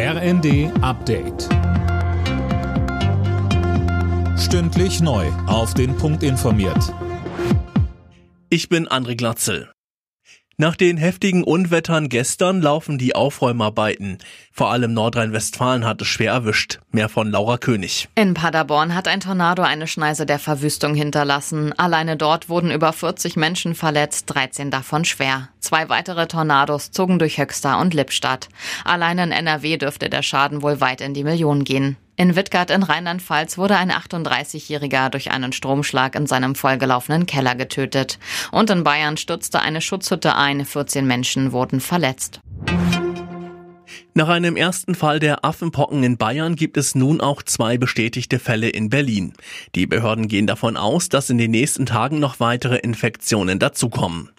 RND Update. Stündlich neu. Auf den Punkt informiert. Ich bin André Glatzel. Nach den heftigen Unwettern gestern laufen die Aufräumarbeiten. Vor allem Nordrhein-Westfalen hat es schwer erwischt. Mehr von Laura König. In Paderborn hat ein Tornado eine Schneise der Verwüstung hinterlassen. Alleine dort wurden über 40 Menschen verletzt, 13 davon schwer. Zwei weitere Tornados zogen durch Höxter und Lippstadt. Allein in NRW dürfte der Schaden wohl weit in die Millionen gehen. In Wittgart in Rheinland-Pfalz wurde ein 38-Jähriger durch einen Stromschlag in seinem vollgelaufenen Keller getötet. Und in Bayern stürzte eine Schutzhütte ein, 14 Menschen wurden verletzt. Nach einem ersten Fall der Affenpocken in Bayern gibt es nun auch zwei bestätigte Fälle in Berlin. Die Behörden gehen davon aus, dass in den nächsten Tagen noch weitere Infektionen dazukommen.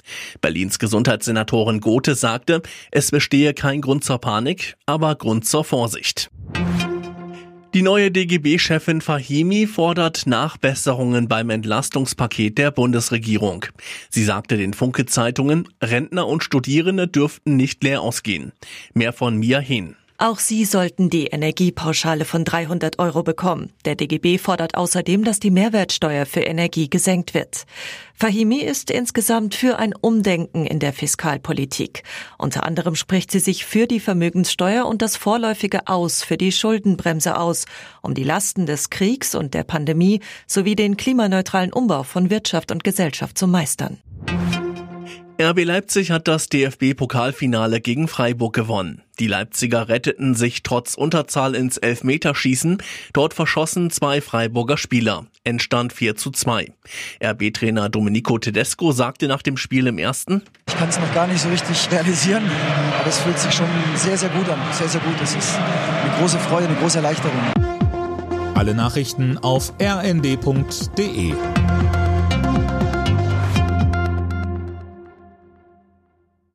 Berlins Gesundheitssenatorin Gothe sagte, es bestehe kein Grund zur Panik, aber Grund zur Vorsicht. Die neue DGB-Chefin Fahimi fordert Nachbesserungen beim Entlastungspaket der Bundesregierung. Sie sagte den Funke-Zeitungen, Rentner und Studierende dürften nicht leer ausgehen. Mehr von Mia Hehn. Auch sie sollten die Energiepauschale von 300 Euro bekommen. Der DGB fordert außerdem, dass die Mehrwertsteuer für Energie gesenkt wird. Fahimi ist insgesamt für ein Umdenken in der Fiskalpolitik. Unter anderem spricht sie sich für die Vermögenssteuer und das vorläufige Aus für die Schuldenbremse aus, um die Lasten des Kriegs und der Pandemie sowie den klimaneutralen Umbau von Wirtschaft und Gesellschaft zu meistern. RB Leipzig hat das DFB-Pokalfinale gegen Freiburg gewonnen. Die Leipziger retteten sich trotz Unterzahl ins Elfmeterschießen. Dort verschossen zwei Freiburger Spieler. Endstand 4 zu 2. RB-Trainer Domenico Tedesco sagte nach dem Spiel im ersten, Ich kann es noch gar nicht so richtig realisieren, aber es fühlt sich schon sehr, sehr gut an. Sehr, sehr gut. Es ist eine große Freude, eine große Erleichterung. Alle Nachrichten auf rnd.de